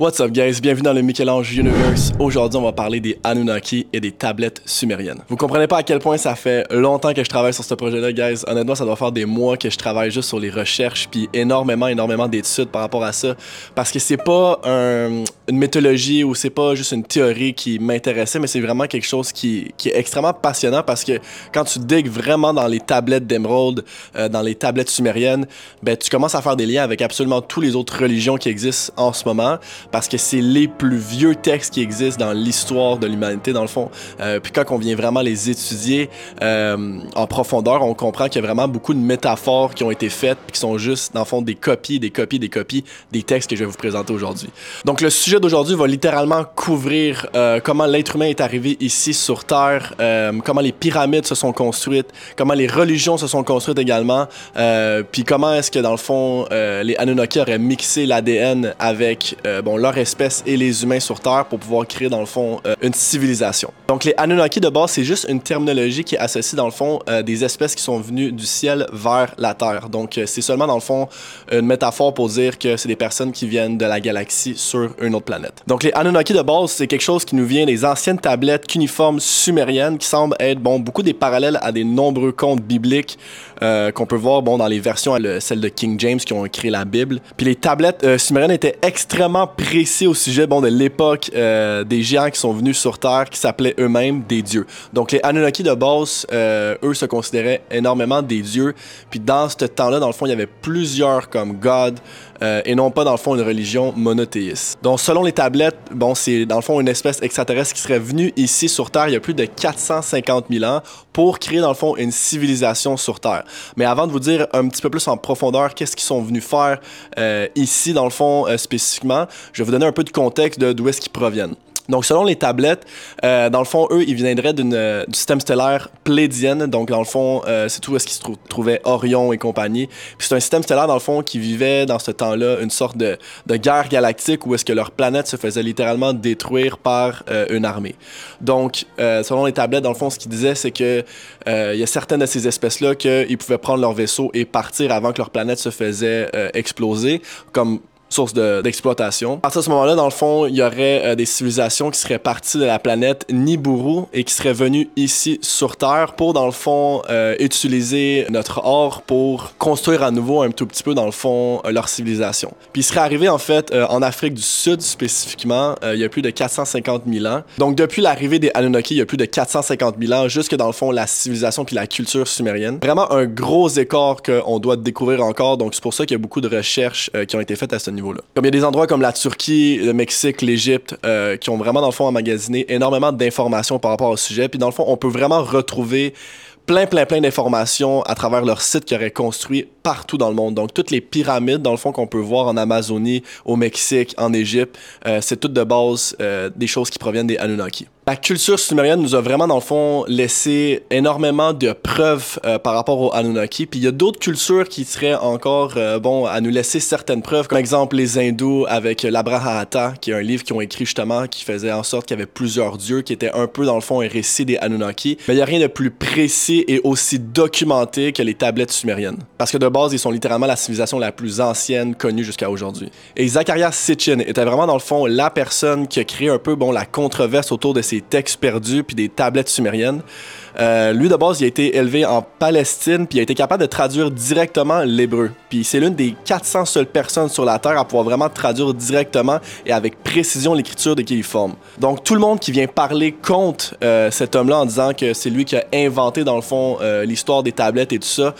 What's up guys, bienvenue dans le Michel-Ange Universe. Aujourd'hui, on va parler des Anunnaki et des tablettes sumériennes. Vous comprenez pas à quel point ça fait longtemps que je travaille sur ce projet-là, guys. Honnêtement, ça doit faire des mois que je travaille juste sur les recherches puis énormément, énormément d'études par rapport à ça parce que c'est pas une mythologie ou c'est pas juste une théorie qui m'intéressait, mais c'est vraiment quelque chose qui, est extrêmement passionnant parce que quand tu digues vraiment dans les tablettes d'émeraude, euh, dans les tablettes sumériennes, ben tu commences à faire des liens avec absolument toutes les autres religions qui existent en ce moment parce que c'est les plus vieux textes qui existent dans l'histoire de l'humanité, dans le fond. Euh, puis quand on vient vraiment les étudier euh, en profondeur, on comprend qu'il y a vraiment beaucoup de métaphores qui ont été faites, puis qui sont juste, dans le fond, des copies, des copies, des copies des textes que je vais vous présenter aujourd'hui. Donc le sujet d'aujourd'hui va littéralement couvrir euh, comment l'être humain est arrivé ici sur Terre, comment les pyramides se sont construites, comment les religions se sont construites également, puis comment est-ce que, dans le fond, les Anunnaki auraient mixé l'ADN avec, bon, leur espèce et les humains sur Terre pour pouvoir créer, dans le fond, euh, une civilisation. Donc, les Anunnaki, de base, c'est juste une terminologie qui associe, dans le fond, euh, des espèces qui sont venues du ciel vers la Terre. Donc, euh, c'est seulement, dans le fond, une métaphore pour dire que c'est des personnes qui viennent de la galaxie sur une autre planète. Donc, les Anunnaki, de base, c'est quelque chose qui nous vient des anciennes tablettes cuniformes sumériennes qui semblent être, bon, beaucoup des parallèles à des nombreux contes bibliques qu'on peut voir, bon, dans les versions, celles de King James qui ont écrit la Bible. Puis les tablettes sumériennes étaient extrêmement précises au sujet bon, de l'époque euh, des géants qui sont venus sur Terre, qui s'appelaient eux-mêmes des dieux. Donc les Anunnaki de base, euh, eux se considéraient énormément des dieux. Puis dans ce temps-là, dans le fond, il y avait plusieurs comme God, euh, et non pas dans le fond une religion monothéiste. Donc selon les tablettes, bon c'est dans le fond une espèce extraterrestre qui serait venue ici sur Terre il y a plus de 450 000 ans pour créer dans le fond une civilisation sur Terre. Mais avant de vous dire un petit peu plus en profondeur qu'est-ce qu'ils sont venus faire ici dans le fond spécifiquement, je vais vous donner un peu de contexte de d'où est-ce qu'ils proviennent. Donc, selon les tablettes, euh, dans le fond, eux, ils viendraient d'une, euh, du système stellaire plédienne. Donc, dans le fond, euh, c'est tout est-ce qu'ils se trouvaient Orion et compagnie. Puis c'est un système stellaire, dans le fond, qui vivait dans ce temps-là une sorte de, de guerre galactique où est-ce que leur planète se faisait littéralement détruire par une armée. Donc, selon les tablettes, dans le fond, ce qu'ils disaient, c'est que il y a certaines de ces espèces-là qu'ils pouvaient prendre leur vaisseau et partir avant que leur planète se faisait exploser, comme source d'exploitation. à partir de ce moment-là, dans le fond, il y aurait euh, des civilisations qui seraient parties de la planète Nibiru et qui seraient venues ici sur Terre pour, dans le fond, euh, utiliser notre or pour construire à nouveau un tout petit peu, dans le fond, euh, leur civilisation. Puis ils seraient arrivés, en fait, en Afrique du Sud spécifiquement, il y a plus de 450 000 ans. Donc depuis l'arrivée des Anunnaki, il y a plus de 450 000 ans, jusque dans le fond, la civilisation puis la culture sumérienne. Vraiment un gros écart qu'on doit découvrir encore, donc c'est pour ça qu'il y a beaucoup de recherches qui ont été faites à ce niveau comme il y a des endroits comme la Turquie, le Mexique, l'Égypte, euh, qui ont vraiment, dans le fond, emmagasiné énormément d'informations par rapport au sujet. Puis, dans le fond, on peut vraiment retrouver plein, plein, plein d'informations à travers leur site qu'ils auraient construit partout dans le monde. Donc, toutes les pyramides, dans le fond, qu'on peut voir en Amazonie, au Mexique, en Égypte, euh, c'est toutes de base euh, des choses qui proviennent des Anunnaki. La culture sumérienne nous a vraiment, dans le fond, laissé énormément de preuves euh, par rapport aux Anunnaki. Puis il y a d'autres cultures qui seraient encore, bon, à nous laisser certaines preuves. Comme exemple, les hindous avec l'Abrahata, qui est un livre qu'ils ont écrit justement, qui faisait en sorte qu'il y avait plusieurs dieux, qui était un peu, dans le fond, un récit des Anunnaki. Mais il n'y a rien de plus précis et aussi documenté que les tablettes sumériennes. Parce que de base, ils sont littéralement la civilisation la plus ancienne connue jusqu'à aujourd'hui. Et Zacharias Sitchin était vraiment, dans le fond, la personne qui a créé un peu bon, la controverse autour de ces textes perdus puis des tablettes sumériennes. Euh, lui, de base, il a été élevé en Palestine, puis il a été capable de traduire directement l'hébreu. Puis c'est l'une des 400 seules personnes sur la Terre à pouvoir vraiment traduire directement et avec précision l'écriture de qui il forme. Donc tout le monde qui vient parler contre euh, cet homme-là en disant que c'est lui qui a inventé, dans le fond, euh, l'histoire des tablettes et tout ça,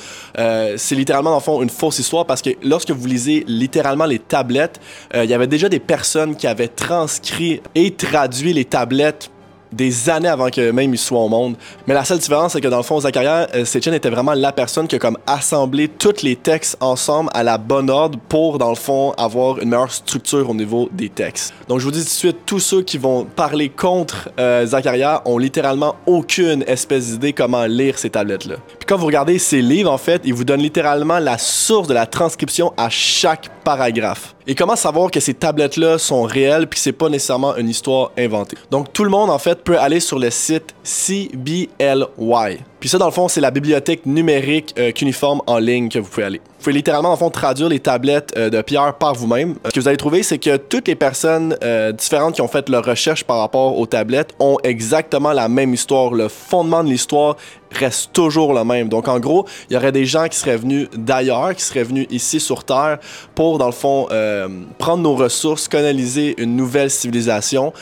c'est littéralement, dans le fond, une fausse histoire parce que lorsque vous lisez littéralement les tablettes, il y avait déjà des personnes qui avaient transcrit et traduit les tablettes des années avant que même il soit au monde. Mais la seule différence, c'est que dans le fond, Zachariah euh, était vraiment la personne qui a comme assemblé tous les textes ensemble à la bonne ordre pour, dans le fond, avoir une meilleure structure au niveau des textes. Donc, je vous dis tout de suite, tous ceux qui vont parler contre euh, Zachariah ont littéralement aucune espèce d'idée comment lire ces tablettes-là. Puis quand vous regardez ces livres, en fait, ils vous donnent littéralement la source de la transcription à chaque paragraphe. Et comment savoir que ces tablettes-là sont réelles puis que c'est pas nécessairement une histoire inventée? Donc, tout le monde, en fait, peut aller sur le site CBLY. Puis ça, dans le fond, c'est la bibliothèque numérique euh, cuniforme en ligne que vous pouvez aller. Vous pouvez littéralement, le fond, traduire les tablettes euh, de Pierre par vous-même. Ce que vous allez trouver, c'est que toutes les personnes euh, différentes qui ont fait leur recherche par rapport aux tablettes ont exactement la même histoire. Le fondement de l'histoire reste toujours le même. Donc, en gros, il y aurait des gens qui seraient venus d'ailleurs, qui seraient venus ici sur Terre pour, dans le fond, euh, prendre nos ressources, coloniser une nouvelle civilisation,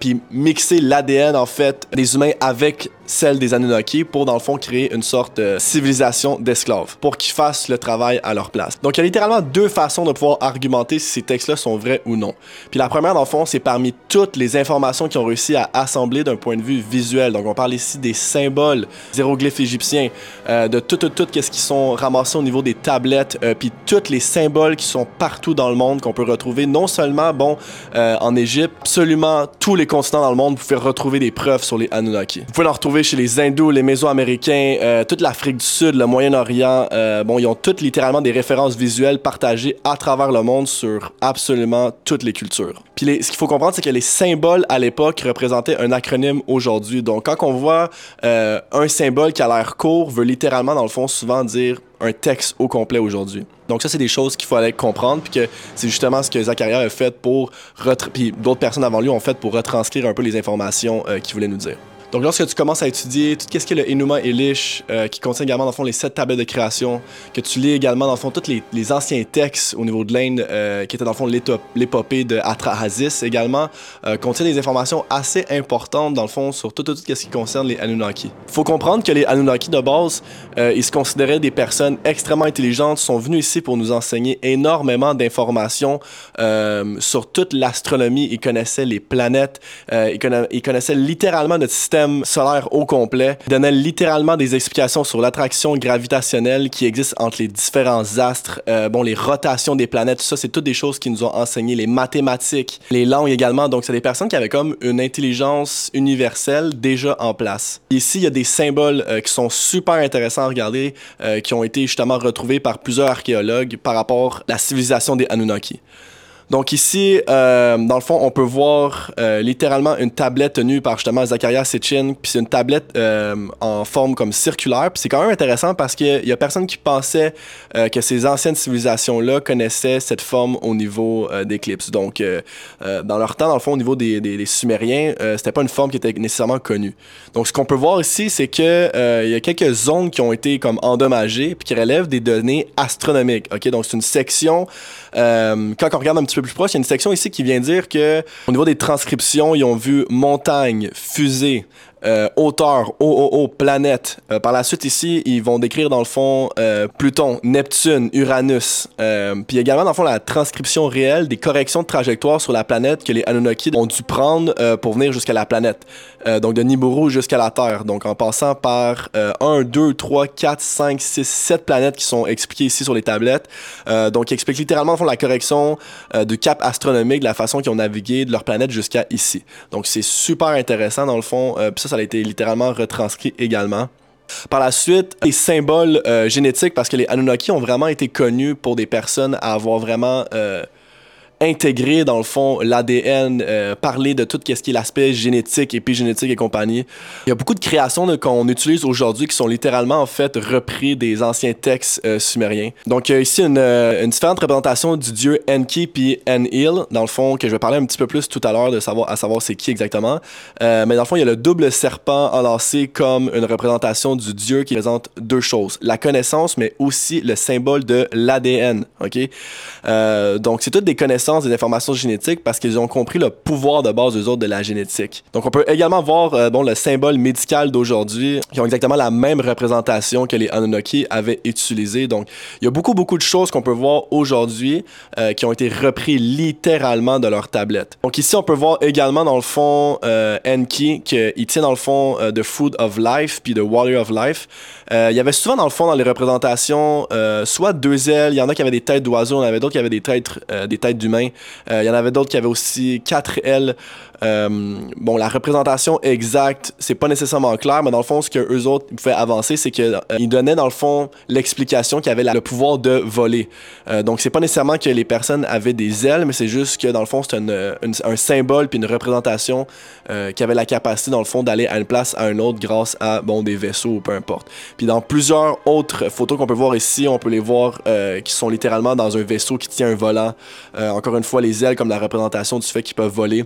puis mixer l'ADN, en fait, des humains avec celle des Anunnaki pour, dans le fond, créer une sorte de civilisation d'esclaves, pour qu'ils fassent le travail à leur place. Donc, il y a littéralement deux façons de pouvoir argumenter si ces textes-là sont vrais ou non. Puis la première, dans le fond, c'est parmi toutes les informations qu'ils ont réussi à assembler d'un point de vue visuel. Donc, on parle ici des symboles, des hiéroglyphes égyptiens, euh, de tout, tout, tout, qu'est-ce qui sont ramassés au niveau des tablettes, euh, puis tous les symboles qui sont partout dans le monde qu'on peut retrouver, non seulement, bon, euh, en Égypte, absolument tous les continents dans le monde, vous pouvez retrouver des preuves sur les Anunnaki. Vous pouvez en retrouver chez les Hindous, les Mésoaméricains, euh, toute l'Afrique du Sud, le Moyen-Orient. Euh, bon, ils ont toutes littéralement des références visuelles partagées à travers le monde sur absolument toutes les cultures. Puis ce qu'il faut comprendre, c'est que les symboles à l'époque représentaient un acronyme aujourd'hui. Donc, quand on voit euh, un symbole qui a l'air court, veut littéralement, dans le fond, souvent dire un texte au complet aujourd'hui. Donc ça, c'est des choses qu'il fallait comprendre, puis que c'est justement ce que Zacharia a fait pour... Puis d'autres personnes avant lui ont fait pour retranscrire un peu les informations euh, qu'il voulait nous dire. Donc lorsque tu commences à étudier tout ce qui est le Enuma Elish, euh, qui contient également dans le fond les sept tablettes de création, que tu lis également dans le fond tous les, les anciens textes au niveau de l'Inde, euh, qui étaient dans le fond l'épopée de Atrahasis également, euh, contient des informations assez importantes dans le fond sur tout, tout, ce qui concerne les Anunnaki. Faut comprendre que les Anunnaki de base, euh, ils se considéraient des personnes extrêmement intelligentes, sont venus ici pour nous enseigner énormément d'informations sur toute l'astronomie. Ils connaissaient les planètes, ils connaissaient littéralement notre système solaire au complet. Ils donnaient littéralement des explications sur l'attraction gravitationnelle qui existe entre les différents astres, euh, bon, les rotations des planètes, tout ça, c'est toutes des choses qui nous ont enseigné, les mathématiques, les langues également. Donc, c'est des personnes qui avaient comme une intelligence universelle déjà en place. Ici, il y a des symboles euh, qui sont super intéressants à regarder, euh, qui ont été justement retrouvés par plusieurs archéologues par rapport à la civilisation des Anunnaki. Donc ici, euh, dans le fond, on peut voir euh, littéralement une tablette tenue par justement Zacharias Sitchin, puis c'est une tablette euh, en forme comme circulaire, puis c'est quand même intéressant parce qu'il y a personne qui pensait euh, que ces anciennes civilisations-là connaissaient cette forme au niveau euh, d'éclipse. Donc, euh, dans leur temps, dans le fond, au niveau des, des, des Sumériens, c'était pas une forme qui était nécessairement connue. Donc, ce qu'on peut voir ici, c'est que il y a quelques zones qui ont été comme endommagées, puis qui relèvent des données astronomiques. Ok, donc c'est une section. Euh, quand on regarde un petit peu plus proche, il y a une section ici qui vient dire que au niveau des transcriptions, ils ont vu montagne, fusée, euh, hauteur, OOO, planète. Euh, par la suite, ici, ils vont décrire dans le fond euh, Pluton, Neptune, Uranus. Euh, puis également, dans le fond, la transcription réelle des corrections de trajectoire sur la planète que les Anunnaki ont dû prendre pour venir jusqu'à la planète. Donc de Nibiru jusqu'à la Terre. Donc en passant par euh, 1, 2, 3, 4, 5, 6, 7 planètes qui sont expliquées ici sur les tablettes. Donc ils expliquent littéralement dans fond, la correction du cap astronomique, de la façon qu'ils ont navigué de leur planète jusqu'à ici. Donc c'est super intéressant dans le fond. Puis ça, ça a été littéralement retranscrit également. Par la suite, les symboles euh, génétiques, parce que les Anunnaki ont vraiment été connus pour des personnes à avoir vraiment euh, intégré, dans le fond, l'ADN, euh, parler de tout ce qui est l'aspect génétique, épigénétique et compagnie. Il y a beaucoup de créations qu'on utilise aujourd'hui qui sont littéralement, en fait, repris des anciens textes euh, sumériens. Donc, il y a ici une, euh, une différente représentation du dieu Enki puis Enlil, dans le fond, que je vais parler un petit peu plus tout à l'heure de savoir, à savoir c'est qui exactement. Mais dans le fond, il y a le double serpent enlacé comme une représentation du dieu qui présente deux choses. La connaissance, mais aussi le symbole de l'ADN, OK? Donc, c'est toutes des connaissances, des informations génétiques parce qu'ils ont compris le pouvoir de base des autres de la génétique. Donc, on peut également voir euh, bon, le symbole médical d'aujourd'hui qui ont exactement la même représentation que les Anunnaki avaient utilisé. Donc, il y a beaucoup, beaucoup de choses qu'on peut voir aujourd'hui euh, qui ont été repris littéralement de leur tablette. Donc, ici, on peut voir également dans le fond euh, Enki qu'il tient dans le fond euh, de Food of Life puis de Water of Life. Il y avait souvent dans le fond dans les représentations soit deux ailes, il y en a qui avaient des têtes d'oiseaux, en avait d'autres qui avaient des têtes, des têtes d'humains. Humains. Il y en avait d'autres qui avaient aussi quatre ailes. bon, la représentation exacte, c'est pas nécessairement clair, mais dans le fond, ce que eux autres pouvaient avancer, c'est qu'ils donnaient dans le fond l'explication qu'ils avaient le pouvoir de voler. donc, c'est pas nécessairement que les personnes avaient des ailes, mais c'est juste que dans le fond, c'est un symbole puis une représentation qui avait la capacité, dans le fond, d'aller à une place à une autre grâce à bon des vaisseaux ou peu importe. Puis dans plusieurs autres photos qu'on peut voir ici, on peut les voir euh, qui sont littéralement dans un vaisseau qui tient un volant. Euh, encore une fois, les ailes comme la représentation du fait qu'ils peuvent voler.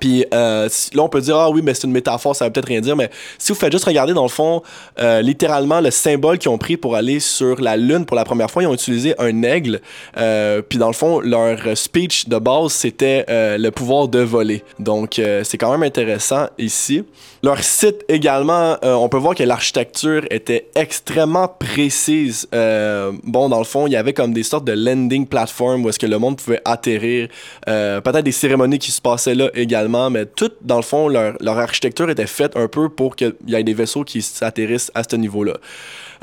Puis euh, là, on peut dire, ah oui, mais c'est une métaphore, ça veut peut-être rien dire, mais si vous faites juste regarder, dans le fond, euh, littéralement, le symbole qu'ils ont pris pour aller sur la Lune pour la première fois, ils ont utilisé un aigle. Euh, puis dans le fond, leur speech de base, c'était le pouvoir de voler. Donc, c'est quand même intéressant ici. Leur site également, on peut voir que l'architecture était extrêmement précise. bon, dans le fond, il y avait comme des sortes de landing platform où est-ce que le monde pouvait atterrir. peut-être des cérémonies qui se passaient là également mais tout, dans le fond, leur, architecture était faite un peu pour qu'il y ait des vaisseaux qui s'atterrissent à ce niveau-là.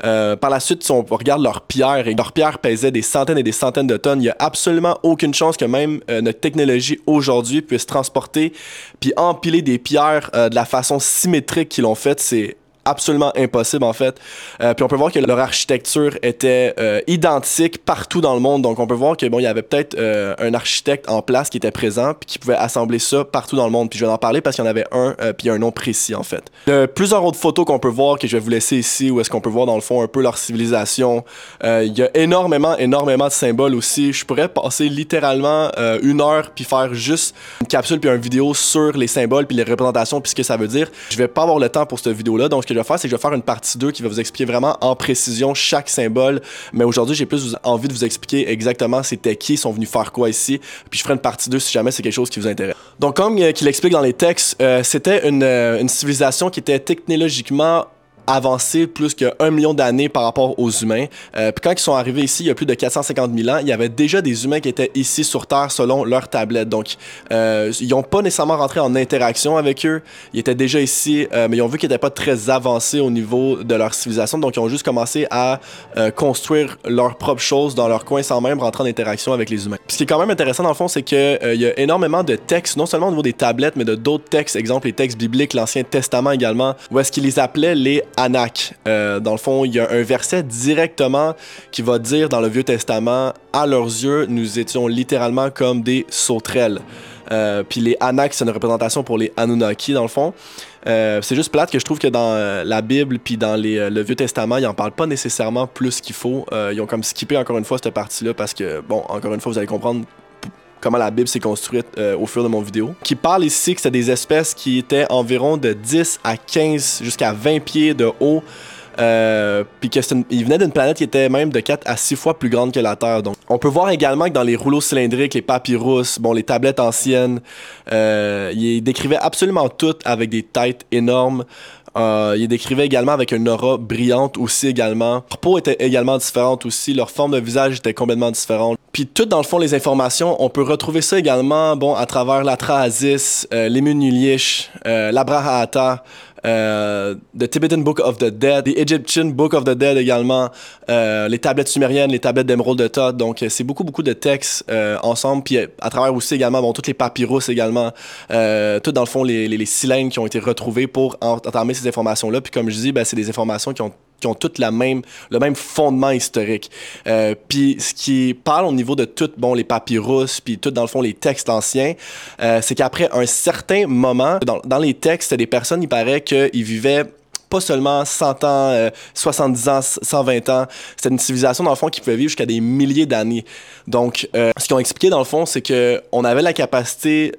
Euh, par la suite, si on regarde leurs pierres, et leurs pierres pesaient des centaines et des centaines de tonnes, il n'y a absolument aucune chance que même euh, notre technologie aujourd'hui puisse transporter puis empiler des pierres euh, de la façon symétrique qu'ils l'ont fait. C'est absolument impossible en fait. Euh, puis on peut voir que leur architecture était euh, identique partout dans le monde. Donc on peut voir que bon, il y avait peut-être euh, un architecte en place qui était présent puis qui pouvait assembler ça partout dans le monde. Puis je vais en parler parce qu'il y en avait un puis un nom précis en fait. Plusieurs autres photos qu'on peut voir que je vais vous laisser ici où est-ce qu'on peut voir dans le fond un peu leur civilisation. il y a énormément énormément de symboles aussi. Je pourrais passer littéralement une heure puis faire juste une capsule puis une vidéo sur les symboles puis les représentations puis ce que ça veut dire. Je vais pas avoir le temps pour cette vidéo là donc que je vais faire, c'est que je vais faire une partie 2 qui va vous expliquer vraiment en précision chaque symbole. Mais aujourd'hui, j'ai plus envie de vous expliquer exactement c'était qui, sont venus faire quoi ici. Puis je ferai une partie 2 si jamais c'est quelque chose qui vous intéresse. Donc, comme euh, qu'il explique dans les textes, euh, c'était une, euh, une civilisation qui était technologiquement avancé plus qu'un million d'années par rapport aux humains. Euh, puis quand ils sont arrivés ici, il y a plus de 450 000 ans, il y avait déjà des humains qui étaient ici sur Terre selon leur tablette. Donc, euh, ils n'ont pas nécessairement rentré en interaction avec eux. Ils étaient déjà ici, euh, mais ils ont vu qu'ils n'étaient pas très avancés au niveau de leur civilisation. Donc, ils ont juste commencé à construire leurs propres choses dans leur coin sans même rentrer en interaction avec les humains. Ce qui est quand même intéressant dans le fond, c'est qu'il euh, y a énormément de textes, non seulement au niveau des tablettes, mais de d'autres textes, exemple les textes bibliques, l'Ancien Testament également, où est-ce qu'ils les appelaient les Anak. Euh, dans le fond, il y a un verset directement qui va dire dans le Vieux Testament, à leurs yeux, nous étions littéralement comme des sauterelles. Euh, puis les Anak, c'est une représentation pour les Anunnaki, dans le fond. Euh, c'est juste plate que je trouve que dans la Bible puis dans le Vieux Testament, ils en parlent pas nécessairement plus qu'il faut. ils ont comme skippé encore une fois cette partie-là parce que, bon, encore une fois, vous allez comprendre comment la Bible s'est construite euh, au fur de mon vidéo, qui parle ici que c'était des espèces qui étaient environ de 10 à 15 jusqu'à 20 pieds de haut. Euh, puis qu'ils venaient d'une planète qui était même de 4 à 6 fois plus grande que la Terre. Donc, on peut voir également que dans les rouleaux cylindriques, les papyrus, bon, les tablettes anciennes, euh, ils décrivaient absolument tout avec des têtes énormes. Euh, il décrivait également avec une aura brillante aussi également. Leur peau était également différente aussi. Leur forme de visage était complètement différente. Puis tout dans le fond les informations, on peut retrouver ça également bon à travers la Trasis, euh, euh, l'Abrahata, euh, The Tibetan Book of the Dead, The Egyptian Book of the Dead également, euh, les tablettes sumériennes, les tablettes d'émeraude de Thoth. Donc, euh, c'est beaucoup, beaucoup de textes euh, ensemble. Puis à travers aussi également, bon, toutes les papyrus également, tout dans le fond, les, les, les, cylindres qui ont été retrouvés pour entamer ces informations-là. Puis comme je dis, ben, c'est des informations qui ont qui ont toutes la même, le même fondement historique. Euh, puis ce qui parle au niveau de tout, bon, les papyrus, puis tout dans le fond les textes anciens, euh, c'est qu'après un certain moment, dans, les textes, des personnes, il paraît qu'ils vivaient pas seulement 100 ans, 70 euh, ans, 120 ans. C'était une civilisation, dans le fond, qui pouvait vivre jusqu'à des milliers d'années. Donc, ce qu'ils ont expliqué, dans le fond, c'est que on avait la capacité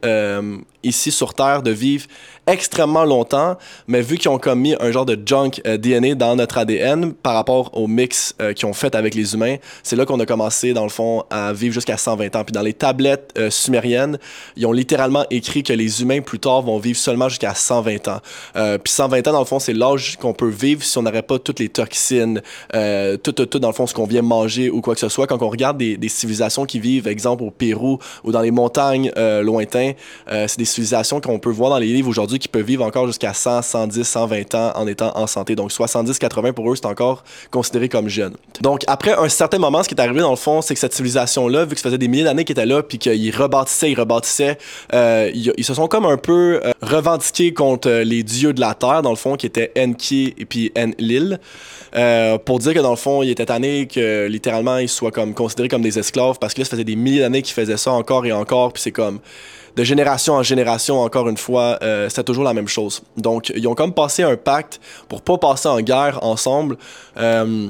ici sur Terre de vivre extrêmement longtemps, mais vu qu'ils ont commis un genre de junk euh, DNA dans notre ADN par rapport au mix euh, qu'ils ont fait avec les humains, c'est là qu'on a commencé, dans le fond, à vivre jusqu'à 120 ans. Puis dans les tablettes euh, sumériennes, ils ont littéralement écrit que les humains, plus tard, vont vivre seulement jusqu'à 120 ans. puis 120 ans, dans le fond, c'est l'âge qu'on peut vivre si on n'aurait pas toutes les toxines, tout, tout, tout, dans le fond, ce qu'on vient manger ou quoi que ce soit. Quand on regarde des, civilisations qui vivent, exemple, au Pérou ou dans les montagnes lointains, c'est des civilisations qu'on peut voir dans les livres aujourd'hui qui peuvent vivre encore jusqu'à 100, 110, 120 ans en étant en santé. Donc 70, 80 pour eux, c'est encore considéré comme jeune. Donc après un certain moment, ce qui est arrivé dans le fond, c'est que cette civilisation-là, vu que ça faisait des milliers d'années qu'ils étaient là, puis qu'ils rebâtissaient, ils rebâtissaient, euh, ils, se sont comme un peu euh, revendiqués contre les dieux de la terre, dans le fond, qui étaient Enki et puis Enlil, euh, pour dire que dans le fond, ils étaient tannés que littéralement ils soient comme considérés comme des esclaves parce que là, ça faisait des milliers d'années qu'ils faisaient ça encore et encore, puis c'est comme de génération en génération, encore une fois, euh, toujours la même chose. Donc, ils ont comme passé un pacte pour pas passer en guerre ensemble. Euh,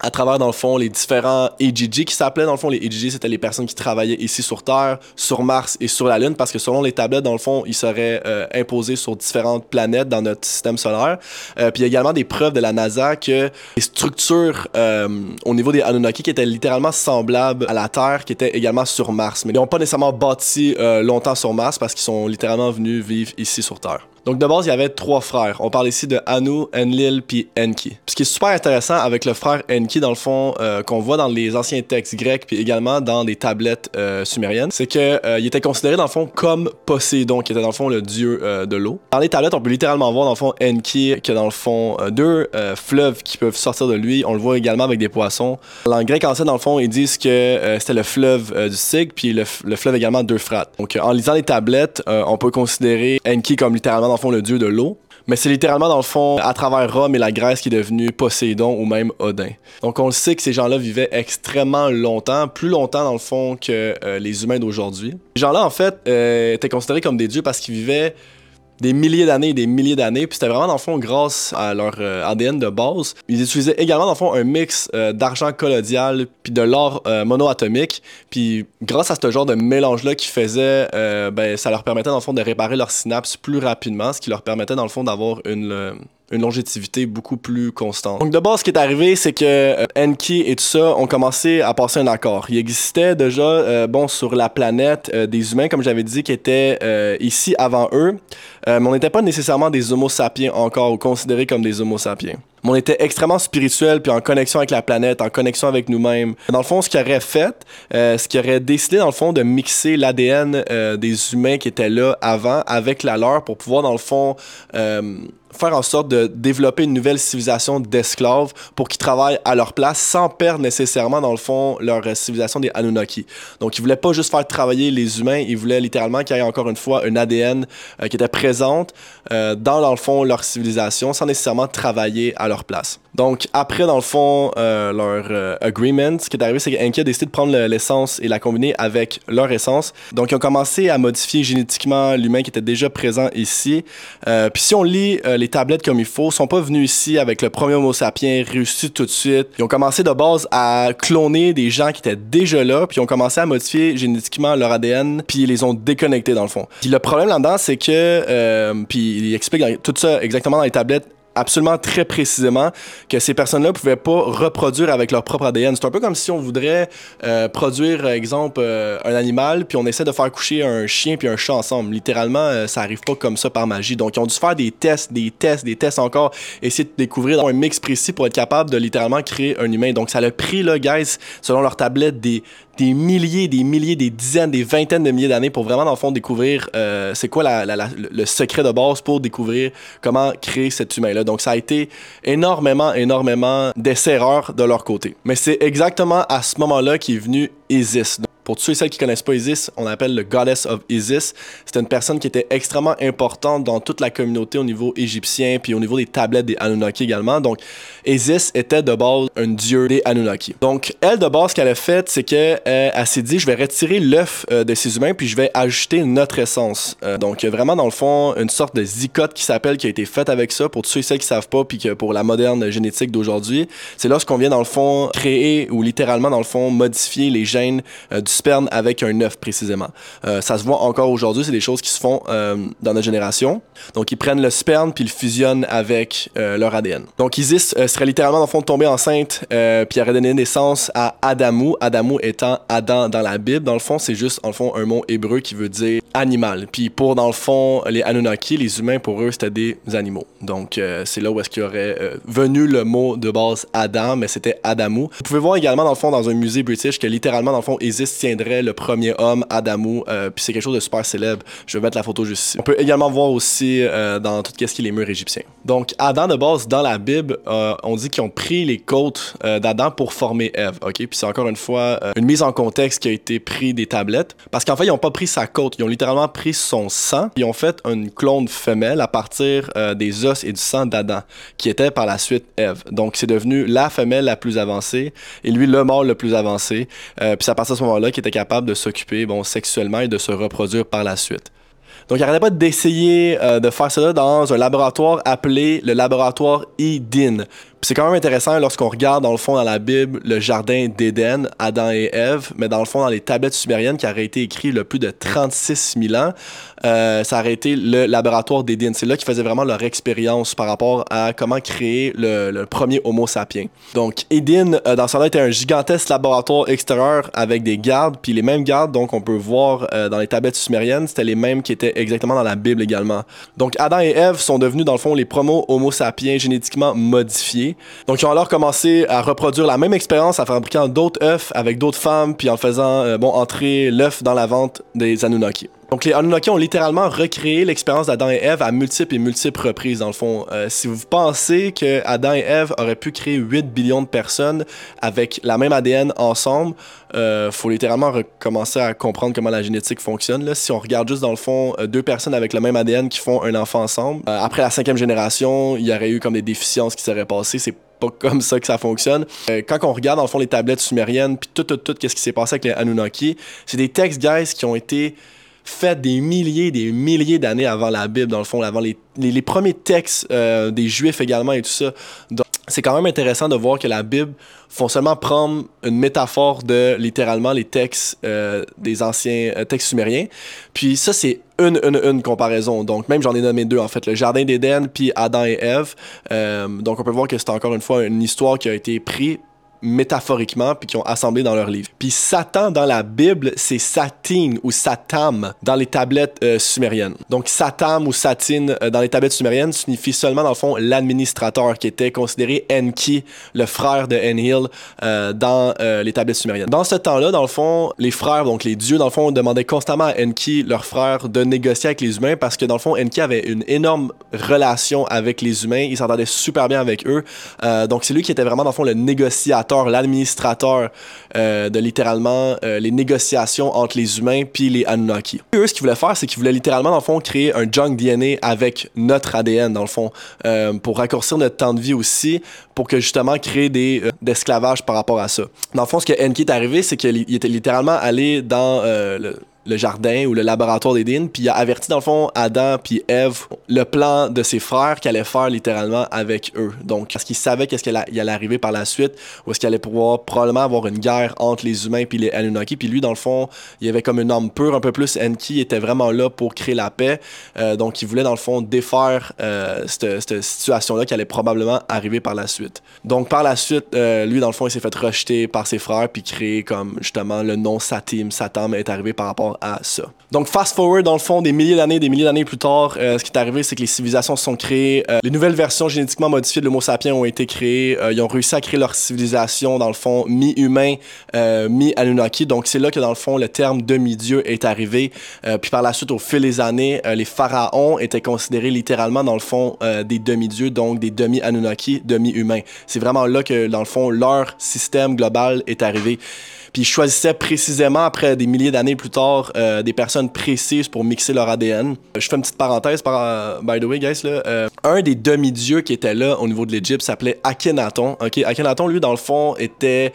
à travers, dans le fond, les différents AGG qui s'appelaient, dans le fond, les AGG, c'était les personnes qui travaillaient ici sur Terre, sur Mars et sur la Lune, parce que selon les tablettes, dans le fond, ils seraient euh, imposés sur différentes planètes dans notre système solaire. Euh, puis il y a également des preuves de la NASA que les structures euh, au niveau des Anunnaki qui étaient littéralement semblables à la Terre, qui étaient également sur Mars. Mais ils n'ont pas nécessairement bâti longtemps sur Mars parce qu'ils sont littéralement venus vivre ici sur Terre. Donc de base, il y avait trois frères. On parle ici de Anu, Enlil puis Enki. Ce qui est super intéressant avec le frère Enki dans le fond euh, qu'on voit dans les anciens textes grecs puis également dans des tablettes euh, sumériennes, c'est que euh, il était considéré dans le fond comme Poséidon, qui était dans le fond le dieu de l'eau. Dans les tablettes, on peut littéralement voir dans le fond Enki qui a dans le fond deux fleuves qui peuvent sortir de lui. On le voit également avec des poissons. En grec ancien, dans le fond, ils disent que c'était le fleuve du Sig puis le, le, fleuve également d'Euphrate. Donc en lisant les tablettes, on peut considérer Enki comme littéralement dans le fond le dieu de l'eau. Mais c'est littéralement, dans le fond, à travers Rome et la Grèce qui est devenu Poséidon ou même Odin. Donc on le sait que ces gens-là vivaient extrêmement longtemps, plus longtemps dans le fond que euh, les humains d'aujourd'hui. Ces gens-là, en fait, euh, étaient considérés comme des dieux parce qu'ils vivaient des milliers d'années des milliers d'années. Puis c'était vraiment, dans le fond, grâce à leur euh, ADN de base. Ils utilisaient également, dans le fond, un mix euh, d'argent collodial puis de l'or euh, monoatomique. Puis grâce à ce genre de mélange-là qu'ils faisaient, ben, ça leur permettait, dans le fond, de réparer leurs synapses plus rapidement, ce qui leur permettait, dans le fond, d'avoir une une longévité beaucoup plus constante. Donc de base, ce qui est arrivé, c'est que Enki et tout ça ont commencé à passer un accord. Il existait déjà, bon, sur la planète, des humains, comme j'avais dit, qui étaient ici avant eux, mais on n'était pas nécessairement des Homo sapiens encore, ou considérés comme des Homo sapiens on était extrêmement spirituel, puis en connexion avec la planète, en connexion avec nous-mêmes. Dans le fond, ce qu'il aurait fait, euh, ce qui aurait décidé, dans le fond, de mixer l'ADN euh, des humains qui étaient là avant avec la leur pour pouvoir, dans le fond, euh, faire en sorte de développer une nouvelle civilisation d'esclaves pour qu'ils travaillent à leur place sans perdre nécessairement, dans le fond, leur civilisation des Anunnaki. Donc, ils voulaient pas juste faire travailler les humains, ils voulaient littéralement qu'il y ait encore une fois un ADN qui était présente dans, dans le fond, leur civilisation sans nécessairement travailler à leur place. Donc, après, dans le fond, euh, leur euh, agreement, ce qui est arrivé, c'est qu'Enki a décidé de prendre l'essence et la combiner avec leur essence. Donc, ils ont commencé à modifier génétiquement l'humain qui était déjà présent ici. Euh, puis, si on lit les tablettes comme il faut, ils sont pas venus ici avec le premier Homo sapiens réussi tout de suite. Ils ont commencé de base à cloner des gens qui étaient déjà là, puis ils ont commencé à modifier génétiquement leur ADN, puis ils les ont déconnectés dans le fond. Puis le problème là-dedans, c'est que, puis il explique tout ça exactement dans les tablettes absolument très précisément que ces personnes-là pouvaient pas reproduire avec leur propre ADN. C'est un peu comme si on voudrait euh, produire, exemple, euh, un animal, puis on essaie de faire coucher un chien puis un chat ensemble. Littéralement, euh, ça arrive pas comme ça par magie. Donc, ils ont dû faire des tests, des tests, des tests encore, essayer de découvrir un mix précis pour être capable de littéralement créer un humain. Donc, ça a pris, là, guys, selon leur tablette, des des milliers, des milliers, des dizaines, des vingtaines de milliers d'années pour vraiment, dans le fond, découvrir euh, c'est quoi la, le secret de base pour découvrir comment créer cet humain-là. Donc, ça a été énormément, énormément d'essais-erreurs de leur côté. Mais c'est exactement à ce moment-là qu'est venu Isis. Pour tous ceux et celles qui connaissent pas Isis, on appelle le Goddess of Isis. C'était une personne qui était extrêmement importante dans toute la communauté au niveau égyptien, puis au niveau des tablettes des Anunnaki également. Donc, Isis était de base un dieu des Anunnaki. Donc, elle, de base, ce qu'elle a fait, c'est qu'elle euh, s'est dit, je vais retirer l'œuf euh, de ces humains, puis je vais ajouter notre essence. Euh, donc, vraiment, dans le fond, une sorte de zicote qui s'appelle, qui a été faite avec ça. Pour tous ceux et celles qui savent pas, puis que pour la moderne génétique d'aujourd'hui, c'est lorsqu'on vient, dans le fond, créer, ou littéralement, dans le fond, modifier les gènes du sperme avec un œuf précisément. Euh, ça se voit encore aujourd'hui, c'est des choses qui se font euh, dans notre génération. Donc ils prennent le sperme puis ils le fusionnent avec euh, leur ADN. Donc Isis serait littéralement dans le fond tombée enceinte puis aurait donné naissance à Adamou, Adamou étant Adam dans la Bible. Dans le fond, c'est juste en fond un mot hébreu qui veut dire animal. Puis pour dans le fond les Anunnaki, les humains pour eux c'était des animaux. Donc c'est là où est-ce qu'il aurait venu le mot de base Adam, mais c'était Adamou. Vous pouvez voir également dans le fond dans un musée british que littéralement dans le fond Isis tiendrait le premier homme, Adamou. puis c'est quelque chose de super célèbre. Je vais mettre la photo juste ici. On peut également voir aussi dans tout ce qui est les murs égyptiens. Donc, Adam, de base, dans la Bible, on dit qu'ils ont pris les côtes d'Adam pour former Ève. OK? Puis c'est encore une fois une mise en contexte qui a été pris des tablettes. Parce qu'en fait, ils n'ont pas pris sa côte. Ils ont littéralement pris son sang. Ils ont fait une clone femelle à partir des os et du sang d'Adam, qui était par la suite Ève. Donc, c'est devenu la femelle la plus avancée et lui le mâle le plus avancé. Euh, puis c'est à partir de ce moment-là qu'il était capable de s'occuper bon, sexuellement et de se reproduire par la suite. Donc, il n'arrêtait pas d'essayer euh, de faire cela dans un laboratoire appelé le laboratoire Eden c'est quand même intéressant lorsqu'on regarde dans le fond dans la Bible le jardin d'Éden, Adam et Ève, mais dans le fond dans les tablettes sumériennes qui auraient été écrites le plus de 36 000 ans, euh, ça aurait été le laboratoire d'Éden. C'est là qu'ils faisaient vraiment leur expérience par rapport à comment créer le, premier Homo sapiens. Donc Eden, euh, dans ce temps-là, était un gigantesque laboratoire extérieur avec des gardes, puis les mêmes gardes donc on peut voir euh, dans les tablettes sumériennes, c'était les mêmes qui étaient exactement dans la Bible également. Donc Adam et Ève sont devenus dans le fond les promos Homo sapiens génétiquement modifiés donc, ils ont alors commencé à reproduire la même expérience en fabriquant d'autres œufs avec d'autres femmes, puis en faisant euh, bon, entrer l'œuf dans la vente des Anunnaki. Donc les Anunnaki ont littéralement recréé l'expérience d'Adam et Ève à multiples et multiples reprises dans le fond. Euh, si vous pensez que Adam et Ève auraient pu créer 8 billions de personnes avec la même ADN ensemble, euh, faut littéralement recommencer à comprendre comment la génétique fonctionne. Là. Si on regarde juste dans le fond euh, deux personnes avec le même ADN qui font un enfant ensemble, euh, après la cinquième génération, il y aurait eu comme des déficiences qui seraient passées. C'est pas comme ça que ça fonctionne. quand on regarde dans le fond les tablettes sumériennes, puis tout, tout, tout, qu'est-ce qui s'est passé avec les Anunnaki, c'est des textes, guys, qui ont été fait des milliers, des milliers d'années avant la Bible, dans le fond, avant les, les, premiers textes euh, des Juifs également et tout ça. Donc, c'est quand même intéressant de voir que la Bible font seulement prendre une métaphore de littéralement les textes euh, des anciens euh, textes sumériens. Puis ça, c'est une, une, une, comparaison. Donc, même j'en ai nommé deux, en fait, le Jardin d'Éden, puis Adam et Ève. donc, on peut voir que c'est encore une fois une histoire qui a été prise métaphoriquement puis qui ont assemblé dans leur livre. Puis Satan dans la Bible, c'est Satin ou Satam dans les tablettes euh, sumériennes. Donc Satam ou Satin euh, dans les tablettes sumériennes signifie seulement dans le fond l'administrateur qui était considéré Enki, le frère de Enlil euh, dans les tablettes sumériennes. Dans ce temps-là, dans le fond, les frères, donc les dieux, dans le fond, demandaient constamment à Enki, leur frère, de négocier avec les humains parce que dans le fond, Enki avait une énorme relation avec les humains. Il s'entendait super bien avec eux. donc c'est lui qui était vraiment dans le fond le négociateur l'administrateur euh, de littéralement euh, les négociations entre les humains puis les Anunnaki. Eux, ce qu'ils voulaient faire, c'est qu'ils voulaient littéralement, dans le fond, créer un junk DNA avec notre ADN, dans le fond, euh, pour raccourcir notre temps de vie aussi, pour que justement créer des d'esclavage par rapport à ça. Dans le fond, ce que Enki est arrivé, c'est qu'il était littéralement allé dans le le jardin ou le laboratoire d'Éden, puis il a averti dans le fond Adam puis Ève le plan de ses frères qu'il allait faire littéralement avec eux. Donc, parce qu'il savait qu'est-ce qu'il allait arriver par la suite, ou est-ce qu'il allait pouvoir probablement avoir une guerre entre les humains puis les Anunnaki. Puis lui, dans le fond, il avait comme une âme pure un peu plus. Enki était vraiment là pour créer la paix. Euh, donc, il voulait dans le fond défaire euh, cette, cette situation-là qui allait probablement arriver par la suite. Donc, par la suite, euh, lui, dans le fond, il s'est fait rejeter par ses frères puis créer comme justement le nom Satim. Satam est arrivé par rapport à ça. Donc, fast forward, dans le fond, des milliers d'années, des milliers d'années plus tard, euh, ce qui est arrivé, c'est que les civilisations sont créées. Euh, les nouvelles versions génétiquement modifiées de l'Homo sapiens ont été créées. Euh, ils ont réussi à créer leur civilisation, dans le fond, mi-humain, mi-Anunnaki. Donc, c'est là que, dans le fond, le terme demi-dieu est arrivé. puis par la suite, au fil des années, les pharaons étaient considérés littéralement, dans le fond, des demi-dieux, donc des demi-Anunnaki, demi-humains. C'est vraiment là que, dans le fond, leur système global est arrivé. Puis ils choisissaient précisément, après des milliers d'années plus tard, euh, des personnes précises pour mixer leur ADN. Je fais une petite parenthèse, par, euh, by the way, guys. Là, euh, un des demi-dieux qui était là au niveau de l'Égypte s'appelait Akhenaton. Okay? Akhenaton, lui, dans le fond, était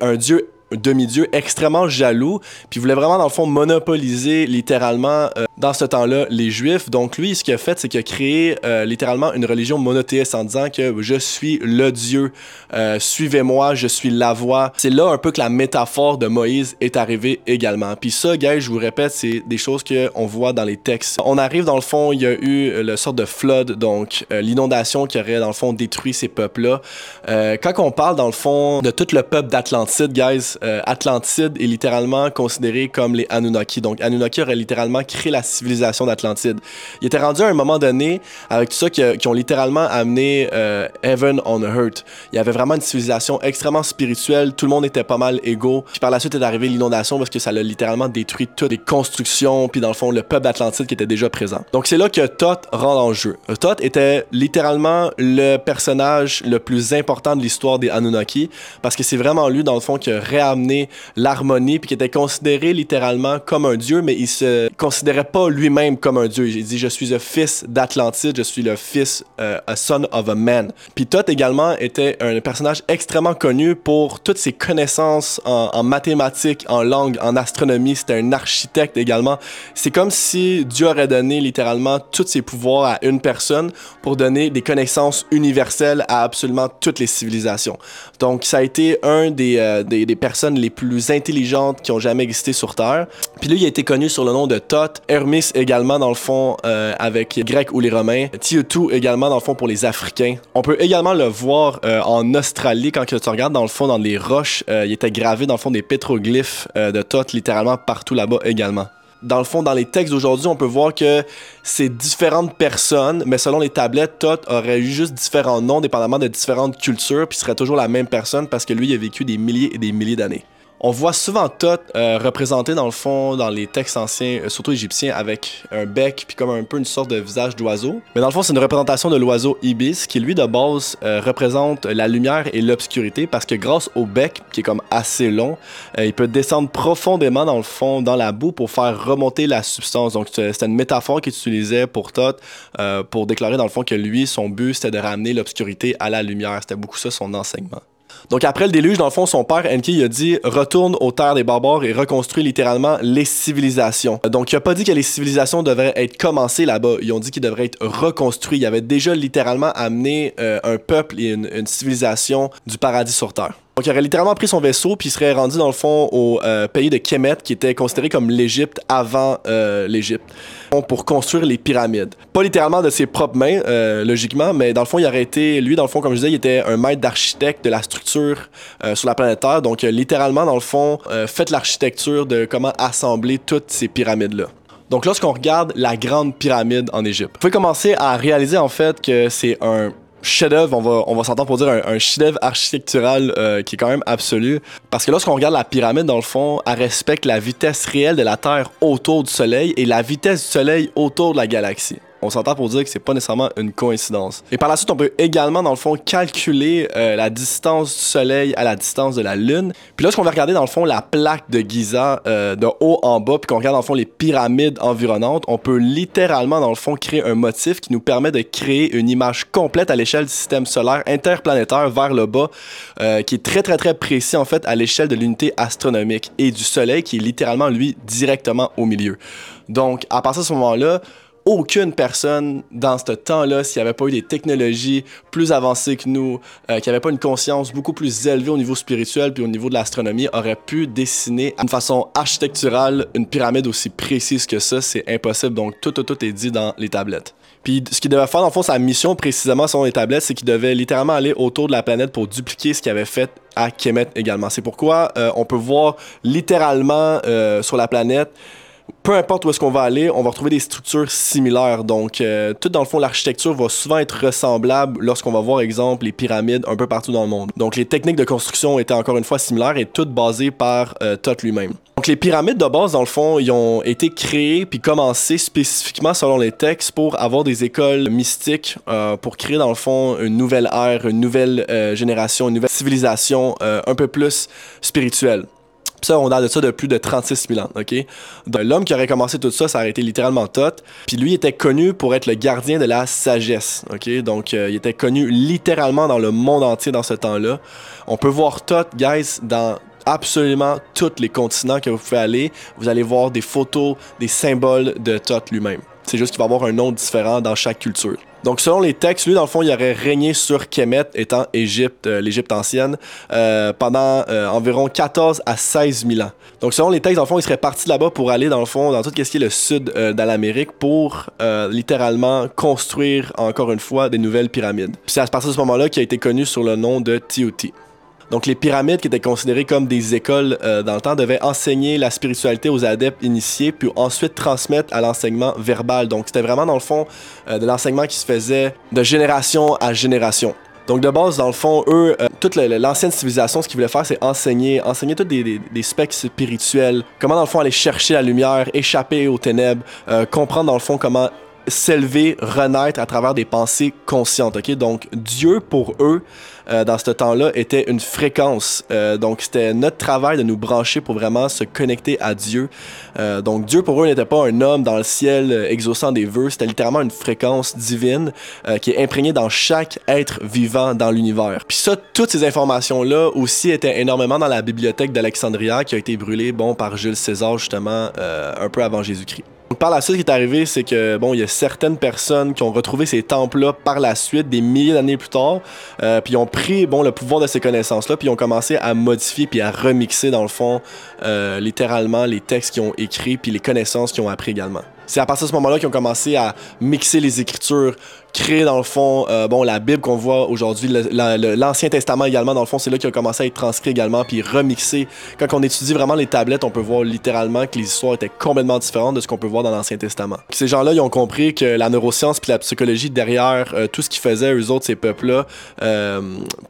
un dieu demi-dieu extrêmement jaloux, puis voulait vraiment, dans le fond, monopoliser littéralement dans ce temps-là les Juifs. Donc lui, ce qu'il a fait, c'est qu'il a créé euh, littéralement une religion monothéiste en disant que je suis le Dieu, euh, suivez-moi, je suis la voix. C'est là un peu que la métaphore de Moïse est arrivée également. Puis ça, gars, je vous répète, c'est des choses qu'on voit dans les textes. On arrive dans le fond, il y a eu le sorte de flood, donc euh, l'inondation qui aurait dans le fond détruit ces peuples-là. quand on parle dans le fond de tout le peuple d'Atlantide, guys, euh, Atlantide est littéralement considéré comme les Anunnaki. Donc, Anunnaki aurait littéralement créé la civilisation d'Atlantide. Il était rendu à un moment donné, avec tout ça, qui, qui ont littéralement amené euh, Heaven on Earth. Il y avait vraiment une civilisation extrêmement spirituelle. Tout le monde était pas mal égaux. Puis par la suite est arrivée l'inondation parce que ça a littéralement détruit toutes les constructions. Puis dans le fond, le peuple d'Atlantide qui était déjà présent. Donc, c'est là que Thoth rentre en jeu. Thoth était littéralement le personnage le plus important de l'histoire des Anunnaki parce que c'est vraiment lui, dans le fond, qui a réamené l'harmonie puis qui était considéré littéralement comme un dieu, mais il se considérait pas lui-même comme un dieu. Il dit Je suis le fils d'Atlantide, je suis le fils, euh, a son of a man. Puis Thoth également était un personnage extrêmement connu pour toutes ses connaissances en, mathématiques, en langue, en astronomie. C'était un architecte également. C'est comme si Dieu aurait donné littéralement tous ses pouvoirs à une personne pour donner des connaissances universelles à absolument toutes les civilisations. Donc, ça a été un des, euh, des, des, les plus intelligentes qui ont jamais existé sur Terre. Puis lui, il a été connu sur le nom de Thoth, Hermis également, dans le fond, euh, avec les Grecs ou les Romains, Tiutu également, dans le fond, pour les Africains. On peut également le voir euh, en Australie, quand tu regardes, dans le fond, dans les roches, euh, il était gravé, dans le fond, des pétroglyphes de Thoth, littéralement partout là-bas également dans le fond, dans les textes d'aujourd'hui, on peut voir que c'est différentes personnes, mais selon les tablettes, Thoth aurait eu juste différents noms, dépendamment de différentes cultures, puis serait toujours la même personne parce que lui, il a vécu des milliers et des milliers d'années. On voit souvent Thoth euh, représenté dans le fond dans les textes anciens, euh, surtout égyptiens, avec un bec puis comme un peu une sorte de visage d'oiseau. Mais dans le fond, c'est une représentation de l'oiseau ibis qui lui de base euh, représente la lumière et l'obscurité parce que grâce au bec qui est comme assez long, il peut descendre profondément dans le fond, dans la boue pour faire remonter la substance. Donc c'était une métaphore qu'il utilisait pour Thoth pour déclarer dans le fond que lui, son but c'était de ramener l'obscurité à la lumière. C'était beaucoup ça son enseignement. Donc après le déluge, dans le fond, son père, Enki, il a dit retourne aux terres des barbares et reconstruit littéralement les civilisations. Donc il a pas dit que les civilisations devraient être commencées là-bas. Ils ont dit qu'ils devraient être reconstruits. Il avait déjà littéralement amené euh, un peuple et une, une civilisation du paradis sur terre. Donc, il aurait littéralement pris son vaisseau puis il serait rendu dans le fond au euh, pays de Kemet, qui était considéré comme l'Égypte avant euh, l'Égypte, pour construire les pyramides. Pas littéralement de ses propres mains, euh, logiquement, mais dans le fond, il aurait été, lui, dans le fond, comme je disais, il était un maître d'architecte de la structure sur la planète Terre. Donc, littéralement, dans le fond, euh, fait l'architecture de comment assembler toutes ces pyramides-là. Donc, lorsqu'on regarde la grande pyramide en Égypte, vous pouvez commencer à réaliser en fait que c'est un chef-d'œuvre, on va, on va s'entendre pour dire un, un chef-d'œuvre architectural euh, qui est quand même absolu. Parce que lorsqu'on regarde la pyramide, dans le fond, elle respecte la vitesse réelle de la Terre autour du Soleil et la vitesse du Soleil autour de la galaxie. On s'entend pour dire que c'est pas nécessairement une coïncidence. Et par la suite, on peut également, dans le fond, calculer euh, la distance du Soleil à la distance de la Lune. Puis lorsqu'on va regarder, dans le fond, la plaque de Giza euh, de haut en bas, puis qu'on regarde, dans le fond, les pyramides environnantes, on peut littéralement, dans le fond, créer un motif qui nous permet de créer une image complète à l'échelle du système solaire interplanétaire vers le bas, euh, qui est très, très, très précis, en fait, à l'échelle de l'unité astronomique et du Soleil, qui est littéralement, lui, directement au milieu. Donc, à partir de ce moment-là, aucune personne dans ce temps-là, s'il n'y avait pas eu des technologies plus avancées que nous, euh, qui n'avait pas une conscience beaucoup plus élevée au niveau spirituel puis au niveau de l'astronomie, aurait pu dessiner d'une façon architecturale une pyramide aussi précise que ça. C'est impossible. Donc tout, tout, tout est dit dans les tablettes. Puis ce qu'il devait faire, le fond, sa mission précisément sur les tablettes, c'est qu'il devait littéralement aller autour de la planète pour dupliquer ce qu'il avait fait à Kemet également. C'est pourquoi euh, on peut voir littéralement euh, sur la planète peu importe où est-ce qu'on va aller, on va retrouver des structures similaires. Donc, euh, tout dans le fond, l'architecture va souvent être ressemblable lorsqu'on va voir, exemple, les pyramides un peu partout dans le monde. Donc, les techniques de construction étaient encore une fois similaires et toutes basées par euh, Thoth lui-même. Donc, les pyramides de base, dans le fond, ils ont été créées puis commencées spécifiquement selon les textes pour avoir des écoles mystiques, euh, pour créer, dans le fond, une nouvelle ère, une nouvelle euh, génération, une nouvelle civilisation euh, un peu plus spirituelle. Ça, on a de ça de plus de 36 000 ans, OK? L'homme qui aurait commencé tout ça, ça aurait été littéralement Thoth. Puis lui était connu pour être le gardien de la sagesse, OK? Donc, euh, il était connu littéralement dans le monde entier dans ce temps-là. On peut voir Thoth, guys, dans absolument tous les continents que vous pouvez aller. Vous allez voir des photos, des symboles de Thoth lui-même. C'est juste qu'il va avoir un nom différent dans chaque culture. Donc, selon les textes, lui, dans le fond, il aurait régné sur Kemet, étant Égypte, euh, l'Égypte ancienne, euh, pendant euh, environ 14 à 16 000 ans. Donc, selon les textes, dans le fond, il serait parti là-bas pour aller, dans le fond, dans tout ce qui est le sud de l'Amérique pour littéralement construire, encore une fois, des nouvelles pyramides. Puis c'est à partir de ce moment-là qu'il a été connu sur le nom de Tiuti. Donc les pyramides qui étaient considérées comme des écoles euh, dans le temps devaient enseigner la spiritualité aux adeptes initiés, puis ensuite transmettre à l'enseignement verbal. Donc c'était vraiment dans le fond euh, de l'enseignement qui se faisait de génération à génération. Donc de base, dans le fond, eux, euh, toute l'ancienne civilisation, ce qu'ils voulaient faire, c'est enseigner, enseigner tous des, des, specs spirituels. Comment dans le fond aller chercher la lumière, échapper aux ténèbres, comprendre dans le fond comment s'élever, renaître à travers des pensées conscientes. Ok, donc Dieu pour eux euh, dans ce temps-là était une fréquence. Euh, donc c'était notre travail de nous brancher pour vraiment se connecter à Dieu. Euh, donc Dieu pour eux n'était pas un homme dans le ciel exaucant des vœux, c'était littéralement une fréquence divine qui est imprégnée dans chaque être vivant dans l'univers. Puis ça, toutes ces informations-là aussi étaient énormément dans la bibliothèque d'Alexandria qui a été brûlée, bon, par Jules César justement un peu avant Jésus-Christ. Par la suite, ce qui est arrivé, c'est que bon, il y a certaines personnes qui ont retrouvé ces temples-là par la suite, des milliers d'années plus tard, euh, puis ont pris bon le pouvoir de ces connaissances-là, puis ont commencé à modifier puis à remixer dans le fond, euh, littéralement les textes qu'ils ont écrits puis les connaissances qu'ils ont appris également. C'est à partir de ce moment-là qu'ils ont commencé à mixer les écritures, créer dans le fond, euh, bon, la Bible qu'on voit aujourd'hui, l'Ancien Testament également, dans le fond, c'est là qu'ils ont commencé à être transcrit également, puis remixé. Quand on étudie vraiment les tablettes, on peut voir littéralement que les histoires étaient complètement différentes de ce qu'on peut voir dans l'Ancien Testament. Ces gens-là, ils ont compris que la neuroscience puis la psychologie derrière euh, tout ce qu'ils faisaient, eux autres, ces peuples-là, euh,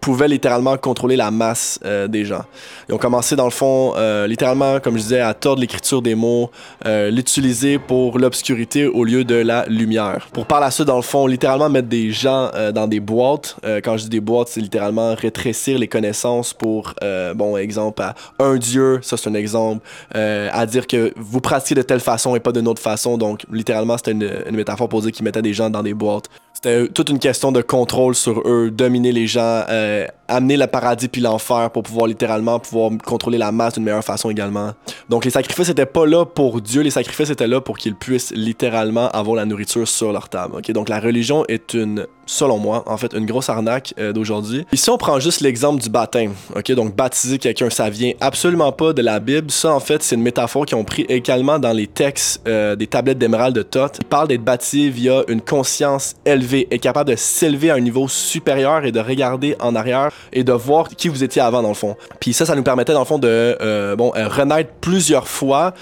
pouvaient littéralement contrôler la masse des gens. Ils ont commencé, dans le fond, littéralement, comme je disais, à tordre l'écriture des mots, l'utiliser pour l'obscurité au lieu de la lumière. Pour par la suite, dans le fond, littéralement mettre des gens euh, dans des boîtes. Euh, quand je dis des boîtes, c'est littéralement rétrécir les connaissances pour, euh, bon, exemple, un dieu, ça c'est un exemple, à dire que vous pratiquez de telle façon et pas d'une autre façon. Donc, littéralement, c'était une, métaphore pour dire qu'ils mettaient des gens dans des boîtes. C'était toute une question de contrôle sur eux, dominer les gens, amener le paradis puis l'enfer pour pouvoir littéralement pouvoir contrôler la masse d'une meilleure façon également. Donc les sacrifices étaient pas là pour Dieu, les sacrifices étaient là pour qu'ils puissent littéralement avoir la nourriture sur leur table. Donc la religion est une, selon moi, en fait, une grosse arnaque euh, d'aujourd'hui. Ici, on prend juste l'exemple du baptême. Ok, donc baptiser quelqu'un, ça vient absolument pas de la Bible. Ça, en fait, c'est une métaphore qu'ils ont pris également dans les textes euh, des tablettes d'émeraude de Thoth. Ils parlent d'être baptisé via une conscience élevée, est capable de s'élever à un niveau supérieur et de regarder en arrière et de voir qui vous étiez avant dans le fond. Puis ça, ça nous permettait dans le fond de euh, bon euh, renaître plusieurs fois,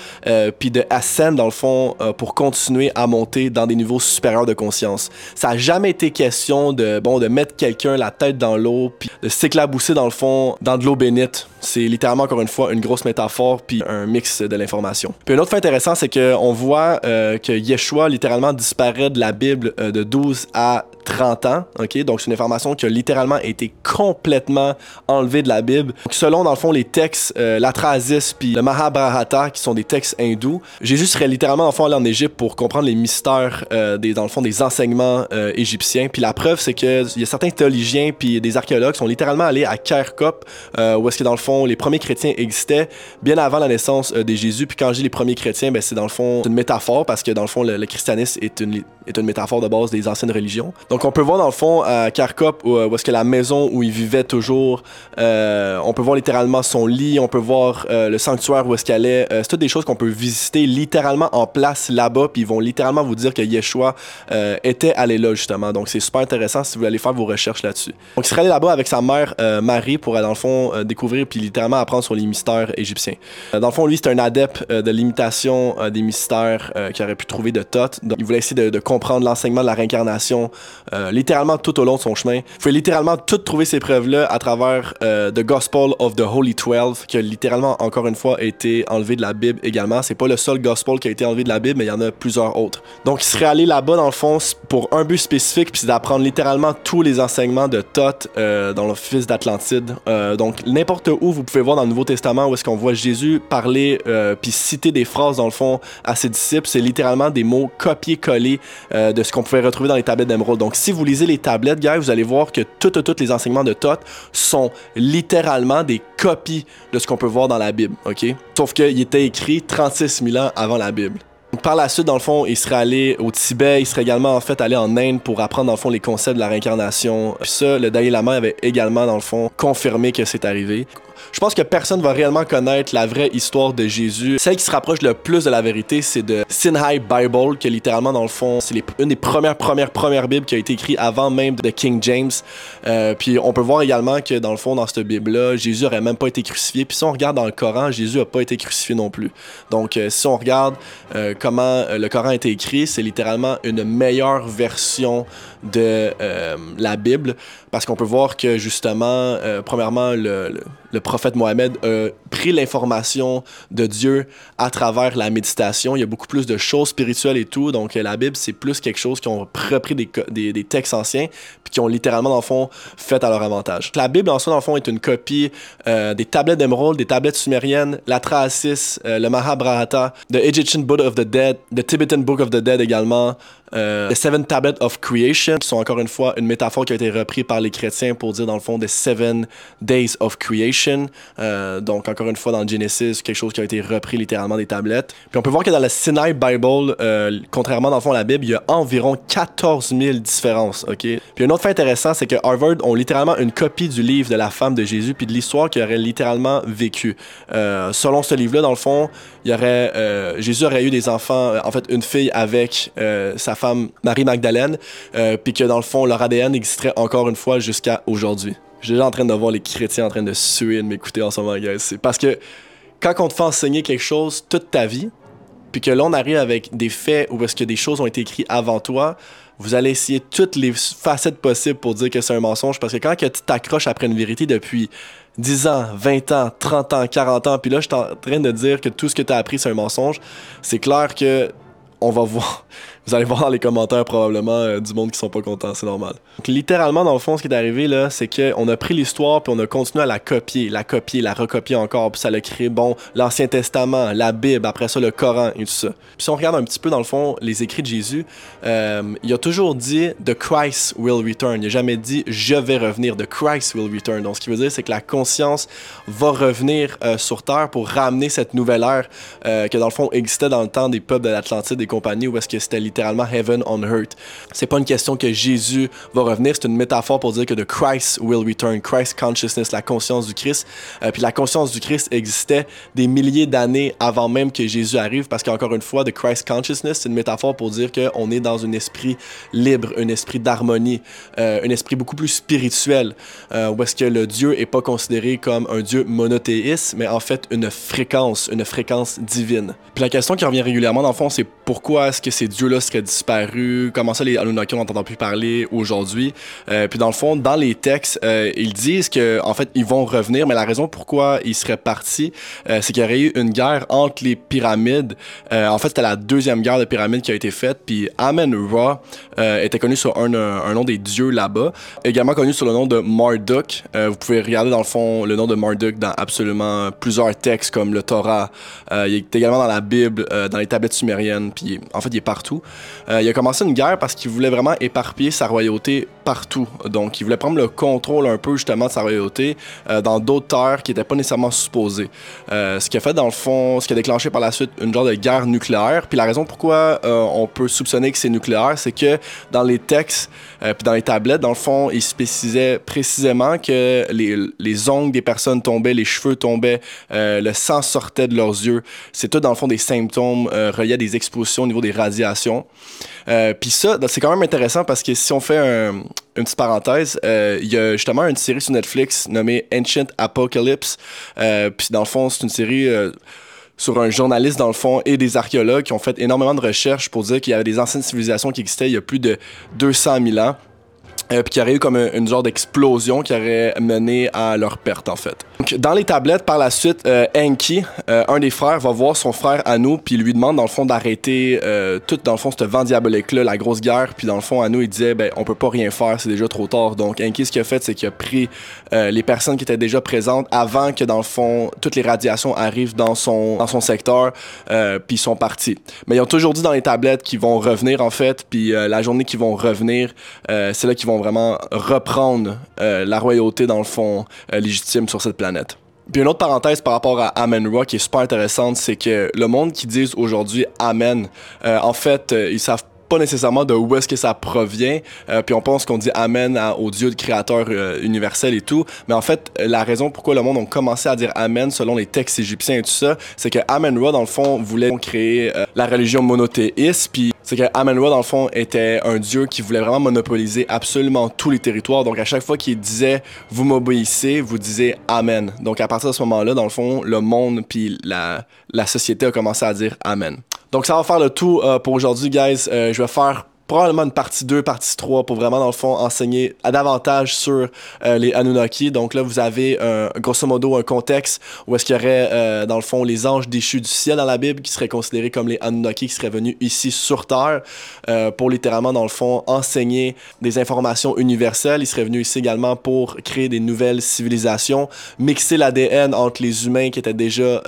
puis de ascendre dans le fond pour continuer à monter dans des niveaux supérieurs de conscience. Ça a jamais été question de bon de mettre quelqu'un la tête dans l'eau puis de s'éclabousser dans le fond dans de l'eau bénite. C'est littéralement encore une fois une grosse métaphore puis un mix de l'information. Puis un autre fait intéressant, c'est que on voit euh, que Yeshua littéralement disparaît de la Bible euh, de 12 à 30 ans, ok? Donc c'est une information qui a littéralement été complètement enlevée de la Bible. Selon dans le fond les textes, euh, la Trasis puis le Mahabharata, qui sont des textes hindous, Jésus serait littéralement le fond allé en Égypte pour comprendre les mystères euh, des dans le fond des enseignements égyptiens. Puis la preuve c'est que y a certains théologiens puis des archéologues sont littéralement allés à Kerkop, où est-ce que dans le fond les premiers chrétiens existaient bien avant la naissance euh, des Jésus. Puis quand je dis les premiers chrétiens, ben c'est dans le fond une métaphore parce que dans le fond le christianisme est une est une métaphore de base des anciennes religions. Donc on peut voir dans le fond à Kharkov où, est-ce que la maison où il vivait toujours, euh, on peut voir littéralement son lit, on peut voir euh, le sanctuaire où est-ce qu'elle est. Euh, c'est toutes des choses qu'on peut visiter littéralement en place là-bas, puis ils vont littéralement vous dire que Yeshua euh, était allé là justement. Donc c'est super intéressant si vous voulez faire vos recherches là-dessus. Donc il serait allé là-bas avec sa mère euh, Marie pour dans le fond euh, découvrir puis littéralement apprendre sur les mystères égyptiens. Euh, dans le fond lui c'est un adepte euh, de l'imitation euh, des mystères euh, qu'il aurait pu trouver de Thoth. Donc, il voulait essayer de, de l'enseignement de la réincarnation euh, littéralement tout au long de son chemin. Il faut littéralement tout trouver ces preuves-là à travers euh, The Gospel of the Holy Twelve, qui a littéralement, encore une fois, été enlevé de la Bible également. C'est pas le seul Gospel qui a été enlevé de la Bible, mais il y en a plusieurs autres. Donc, il serait allé là-bas, dans le fond, pour un but spécifique, puis c'est d'apprendre littéralement tous les enseignements de Thoth euh, dans le fils d'Atlantide. Donc, n'importe où, vous pouvez voir dans le Nouveau Testament où est-ce qu'on voit Jésus parler, puis citer des phrases, dans le fond, à ses disciples. C'est littéralement des mots copiés-collés euh, de ce qu'on pouvait retrouver dans les tablettes d'émeraude. Donc, si vous lisez les tablettes, vous allez voir que tous les enseignements de Thoth sont littéralement des copies de ce qu'on peut voir dans la Bible, ok? Sauf qu'il était écrit 36 000 ans avant la Bible. Par la suite, dans le fond, il serait allé au Tibet, il serait également en fait allé en Inde pour apprendre dans le fond les concepts de la réincarnation. Puis ça, le Dalai Lama avait également dans le fond confirmé que c'est arrivé. Je pense que personne va réellement connaître la vraie histoire de Jésus. Celle qui se rapproche le plus de la vérité, c'est de Sinai Bible, que littéralement, dans le fond, c'est une des premières, premières, premières Bibles qui a été écrite avant même de King James. Euh, puis on peut voir également que, dans le fond, dans cette Bible-là, Jésus aurait même pas été crucifié. Puis si on regarde dans le Coran, Jésus a pas été crucifié non plus. Donc, euh, si on regarde euh, comment le Coran a été écrit, c'est littéralement une meilleure version de la Bible parce qu'on peut voir que justement, premièrement, le, prophète Mohamed a pris l'information de Dieu à travers la méditation. Il y a beaucoup plus de choses spirituelles et tout. Donc la Bible, c'est plus quelque chose qui ont repris des, des, textes anciens puis qui ont littéralement, dans le fond, fait à leur avantage. La Bible, en soi, dans le fond, est une copie euh, des tablettes d'émeraude, des tablettes sumériennes, la euh, le Mahabharata, The Egyptian Book of the Dead, The Tibetan Book of the Dead également, euh, The Seven Tablets of Creation, qui sont encore une fois une métaphore qui a été reprise par les chrétiens pour dire dans le fond The Seven Days of Creation. Euh, donc encore une fois dans Genesis, quelque chose qui a été repris littéralement des tablettes. Puis on peut voir que dans la Sinai Bible, euh, contrairement dans le fond à la Bible, il y a environ 14 000 différences. Ok? Puis un autre fait intéressant, c'est que Harvard ont littéralement une copie du livre de la femme de Jésus puis de l'histoire qu'il aurait littéralement vécu. selon ce livre-là, dans le fond, il aurait Jésus aurait eu des enfants, en fait une fille avec sa femme Marie-Magdalène, euh, puis que dans le fond, leur ADN existerait encore une fois jusqu'à aujourd'hui. Je suis déjà en train de voir les chrétiens en train de suer de m'écouter en ce moment, guys. C'est parce que quand on te fait enseigner quelque chose toute ta vie, puis que là, arrive avec des faits ou parce que des choses ont été écrites avant toi, vous allez essayer toutes les facettes possibles pour dire que c'est un mensonge, parce que quand tu t'accroches après une vérité depuis 10 ans, 20 ans, 30 ans, 40 ans, puis là, je suis en train de dire que tout ce que tu as appris, c'est un mensonge, c'est clair que on va voir vous allez voir dans les commentaires probablement euh, du monde qui sont pas contents, c'est normal. Donc, littéralement, dans le fond, ce qui est arrivé là, c'est qu'on a pris l'histoire puis on a continué à la copier, la copier, la recopier encore, puis ça a créé, bon, l'Ancien Testament, la Bible, après ça, le Coran et tout ça. Puis si on regarde un petit peu, dans le fond, les écrits de Jésus, euh, il a toujours dit The Christ will return. Il n'a jamais dit Je vais revenir. The Christ will return. Donc, ce qui veut dire, c'est que la conscience va revenir euh, sur Terre pour ramener cette nouvelle ère que, dans le fond, existait dans le temps des peuples de l'Atlantide et compagnie, où est-ce que c'était littéralement heaven on earth. C'est pas une question que Jésus va revenir, c'est une métaphore pour dire que the Christ will return, Christ consciousness, la conscience du Christ. Euh, puis la conscience du Christ existait des milliers d'années avant même que Jésus arrive, parce qu'encore une fois, the Christ consciousness, c'est une métaphore pour dire qu'on est dans un esprit libre, un esprit d'harmonie, euh, un esprit beaucoup plus spirituel, euh, où est-ce que le Dieu est pas considéré comme un Dieu monothéiste, mais en fait une fréquence, une fréquence divine. Puis la question qui revient régulièrement dans le fond, c'est pourquoi est-ce que ces dieux-là seraient disparu, comment ça les Anunnaki on n'entend plus parler aujourd'hui. Euh, puis dans le fond, dans les textes, euh, ils disent que en fait ils vont revenir, mais la raison pourquoi ils seraient partis, euh, c'est qu'il y aurait eu une guerre entre les pyramides. en fait, c'était la deuxième guerre de pyramides qui a été faite. Puis Amen-Ra était connu sur un, un, nom des dieux là-bas, également connu sur le nom de Marduk. vous pouvez regarder dans le fond le nom de Marduk dans absolument plusieurs textes comme le Torah. il est également dans la Bible, dans les tablettes sumériennes. Puis en fait, il est partout. Euh, il a commencé une guerre parce qu'il voulait vraiment éparpiller sa royauté partout. Donc, il voulait prendre le contrôle un peu justement de sa royauté euh, dans d'autres terres qui n'étaient pas nécessairement supposées. Euh, ce qui a fait, dans le fond, ce qui a déclenché par la suite une genre de guerre nucléaire. Puis la raison pourquoi on peut soupçonner que c'est nucléaire, c'est que dans les textes puis dans les tablettes, dans le fond, il spécisait précisément que les, les ongles des personnes tombaient, les cheveux tombaient, le sang sortait de leurs yeux. C'est tout, dans le fond, des symptômes reliés à des expositions au niveau des radiations. Euh, Puis ça, c'est quand même intéressant parce que si on fait un, une petite parenthèse, euh, il y a justement une série sur Netflix nommée Ancient Apocalypse. Euh, Puis dans le fond, c'est une série sur un journaliste dans le fond et des archéologues qui ont fait énormément de recherches pour dire qu'il y avait des anciennes civilisations qui existaient il y a plus de 200 000 ans. Euh, puis qui aurait eu comme une, genre d'explosion qui aurait mené à leur perte en fait. Donc, dans les tablettes, par la suite, euh, Enki, euh, un des frères, va voir son frère Anu, puis lui demande dans le fond d'arrêter euh, tout dans le fond ce vent diabolique-là, la grosse guerre. Puis dans le fond, Anu il disait ben on peut pas rien faire, c'est déjà trop tard. Donc Enki, ce qu'il a fait, c'est qu'il a pris les personnes qui étaient déjà présentes avant que dans le fond toutes les radiations arrivent dans son dans son secteur, puis ils sont partis. Mais ils ont toujours dit dans les tablettes qu'ils vont revenir en fait, puis la journée qu'ils vont revenir, c'est là qu'ils vont vraiment reprendre euh, la royauté, dans le fond, euh, légitime sur cette planète. Puis une autre parenthèse par rapport à Amen-Ra qui est super intéressante, c'est que le monde qui dit aujourd'hui Amen, euh, en fait, ils savent pas nécessairement de où est-ce que ça provient. Euh, puis on pense qu'on dit Amen au Dieu de créateur euh, universel et tout. Mais en fait, la raison pourquoi le monde a commencé à dire Amen selon les textes égyptiens et tout ça, c'est que Amen-Ra, dans le fond, voulait créer euh, la religion monothéiste. Puis c'est que Amen-Ra, dans le fond, était un Dieu qui voulait vraiment monopoliser absolument tous les territoires. Donc à chaque fois qu'il disait Vous m'obéissez, vous disiez Amen. Donc à partir de ce moment-là, dans le fond, le monde puis la, la société a commencé à dire Amen. Donc ça va faire le tout euh, pour aujourd'hui, guys. Euh, je vais faire probablement une partie 2, partie 3 pour vraiment, dans le fond, enseigner à davantage sur euh, les Anunnaki. Donc là, vous avez grosso modo un contexte où est-ce qu'il y aurait, dans le fond, les anges déchus du ciel dans la Bible qui seraient considérés comme les Anunnaki qui seraient venus ici sur Terre pour littéralement, dans le fond, enseigner des informations universelles. Ils seraient venus ici également pour créer des nouvelles civilisations, mixer l'ADN entre les humains qui étaient déjà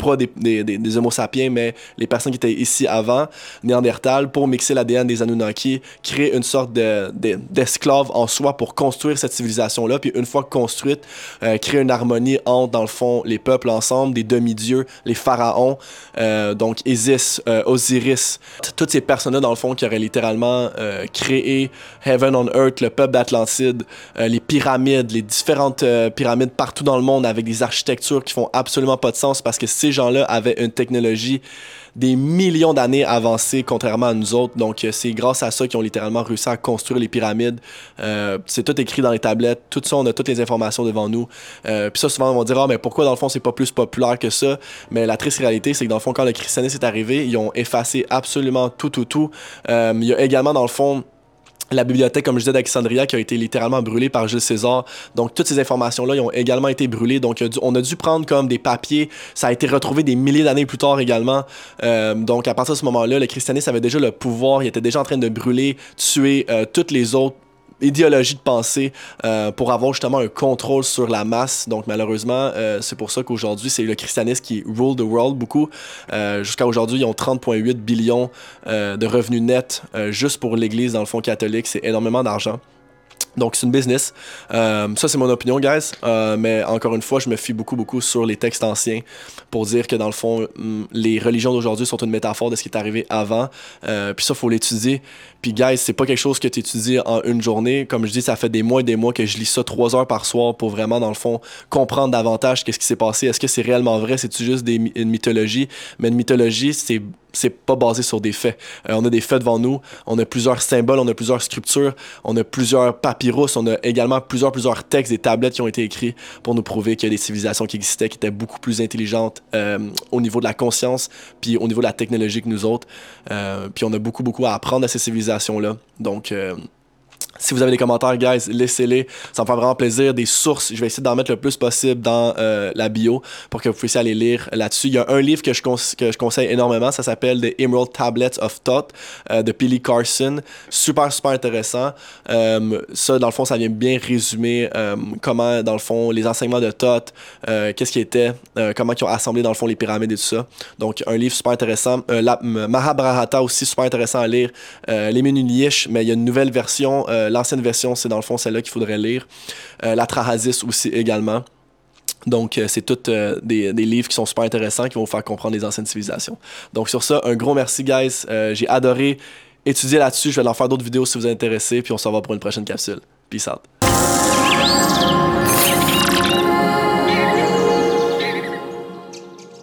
pas des, Homo sapiens, mais les personnes qui étaient ici avant, Néandertal, pour mixer l'ADN des Anunnaki, créer une sorte d'esclave de, en soi pour construire cette civilisation-là. Puis une fois construite, euh, créer une harmonie entre, dans le fond, les peuples ensemble, des demi-dieux, les pharaons, euh, donc Isis, euh, Osiris, toutes ces personnes-là, dans le fond, qui auraient littéralement créé Heaven on Earth, le peuple d'Atlantide, les pyramides, les différentes pyramides partout dans le monde avec des architectures qui font absolument pas de sens parce que c'est gens-là avaient une technologie des millions d'années avancée, contrairement à nous autres. Donc, euh, c'est grâce à ça qu'ils ont littéralement réussi à construire les pyramides. Euh, c'est tout écrit dans les tablettes. Tout ça, on a toutes les informations devant nous. Euh, puis ça, souvent, on va dire, ah, mais pourquoi, dans le fond, c'est pas plus populaire que ça? Mais la triste réalité, c'est que, dans le fond, quand le christianisme est arrivé, ils ont effacé absolument tout, tout, tout. il y a également, dans le fond, la bibliothèque, comme je disais, d'Alexandria, qui a été littéralement brûlée par Jules César. Donc, toutes ces informations-là, ils ont également été brûlées. Donc, on a dû prendre comme des papiers. Ça a été retrouvé des milliers d'années plus tard également. Euh, donc, à partir de ce moment-là, le christianisme avait déjà le pouvoir. Il était déjà en train de brûler, tuer euh, toutes les autres idéologie de pensée euh, pour avoir justement un contrôle sur la masse. Donc malheureusement, euh, c'est pour ça qu'aujourd'hui, c'est le christianisme qui rule the world beaucoup. Euh, Jusqu'à aujourd'hui, ils ont 30,8 billions de revenus nets juste pour l'Église dans le fond catholique. C'est énormément d'argent. Donc, c'est une business. Euh, ça, c'est mon opinion, guys. Euh, mais encore une fois, je me fie beaucoup, beaucoup sur les textes anciens pour dire que, dans le fond, mm, les religions d'aujourd'hui sont une métaphore de ce qui est arrivé avant. Euh, puis ça, faut l'étudier. Puis, guys, c'est pas quelque chose que tu étudies en une journée. Comme je dis, ça fait des mois et des mois que je lis ça trois heures par soir pour vraiment, dans le fond, comprendre davantage qu'est-ce qui s'est passé. Est-ce que c'est réellement vrai? C'est-tu juste une mythologie? Mais une mythologie, c'est c'est pas basé sur des faits. Euh, on a des faits devant nous, on a plusieurs symboles, on a plusieurs sculptures, on a plusieurs papyrus, on a également plusieurs, plusieurs textes, des tablettes qui ont été écrits pour nous prouver qu'il y a des civilisations qui existaient, qui étaient beaucoup plus intelligentes euh, au niveau de la conscience, puis au niveau de la technologie que nous autres. Euh, puis on a beaucoup, beaucoup à apprendre à ces civilisations-là. Donc, si vous avez des commentaires, guys, laissez-les. Ça me fait vraiment plaisir. Des sources, je vais essayer d'en mettre le plus possible dans euh, la bio pour que vous puissiez aller lire là-dessus. Il y a un livre que je, conseille énormément. Ça s'appelle The Emerald Tablets of Thought euh, de Billy Carson. Super, super intéressant. Euh, ça, dans le fond, ça vient bien résumer comment, dans le fond, les enseignements de Thoth, qu'est-ce qui était, comment ils ont assemblé, dans le fond, les pyramides et tout ça. Donc, un livre super intéressant. la, Mahabharata aussi, super intéressant à lire. les Menulish, mais il y a une nouvelle version l'ancienne version, c'est dans le fond celle-là qu'il faudrait lire. Euh, la Trahasis aussi également. Donc, euh, c'est tous euh, des, des, livres qui sont super intéressants, qui vont vous faire comprendre les anciennes civilisations. Donc, sur ça, un gros merci, guys. J'ai adoré étudier là-dessus. Je vais en faire d'autres vidéos si vous êtes intéressés. Puis, on se revoit pour une prochaine capsule. Peace out.